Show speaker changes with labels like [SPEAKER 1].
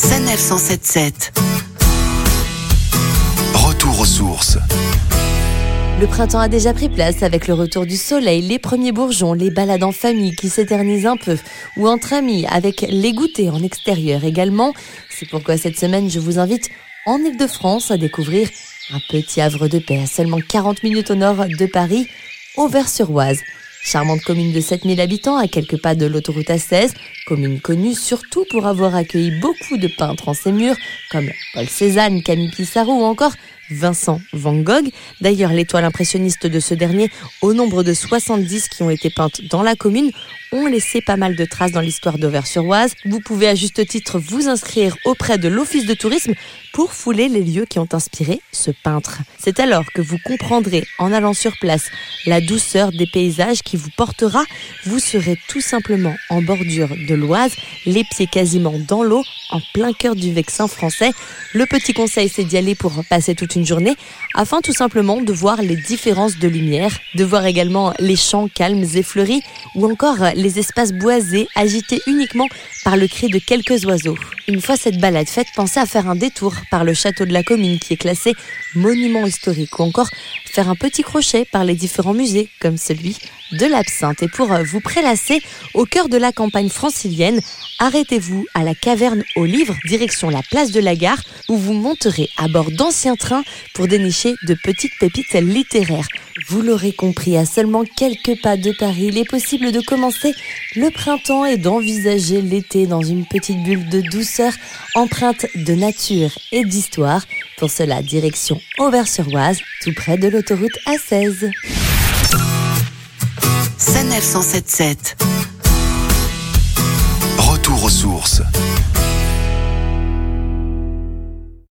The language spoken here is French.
[SPEAKER 1] Sanef 177.
[SPEAKER 2] Retour aux sources.
[SPEAKER 3] Le printemps a déjà pris place avec le retour du soleil, les premiers bourgeons, les balades en famille qui s'éternisent un peu, ou entre amis avec les goûters en extérieur également. C'est pourquoi cette semaine je vous invite en Ile-de-France à découvrir un petit havre de paix à seulement 40 minutes au nord de Paris, Auvers-sur-Oise. Charmante commune de 7000 habitants à quelques pas de l'autoroute A16, commune connue surtout pour avoir accueilli beaucoup de peintres en ses murs, comme Paul Cézanne, Camille Pissarro ou encore Vincent Van Gogh. D'ailleurs, l'étoile impressionniste de ce dernier, au nombre de 70 qui ont été peintes dans la commune, ont laissé pas mal de traces dans l'histoire d'Auvers-sur-Oise. Vous pouvez à juste titre vous inscrire auprès de l'Office de tourisme pour fouler les lieux qui ont inspiré ce peintre. C'est alors que vous comprendrez, en allant sur place, la douceur des paysages qui vous portera. Vous serez tout simplement en bordure de l'Oise, les pieds quasiment dans l'eau, en plein cœur du Vexin français. Le petit conseil, c'est d'y aller pour passer toute une journée, afin tout simplement de voir les différences de lumière, de voir également les champs calmes et fleuris, ou encore les espaces boisés agités uniquement par le cri de quelques oiseaux. Une fois cette balade faite, pensez à faire un détour par le château de la commune qui est classé monument historique ou encore faire un petit crochet par les différents musées comme celui de l'absinthe. Et pour vous prélasser au cœur de la campagne francilienne, arrêtez-vous à la caverne aux livres, direction la place de la gare, où vous monterez à bord d'anciens trains pour dénicher de petites pépites littéraires. Vous l'aurez compris, à seulement quelques pas de Paris, il est possible de commencer le printemps et d'envisager l'été dans une petite bulle de douceur empreinte de nature et d'histoire. Pour cela, direction Auvers-sur-Oise, tout près de l'autoroute A16.
[SPEAKER 1] Sanef 177.
[SPEAKER 2] Retour aux sources.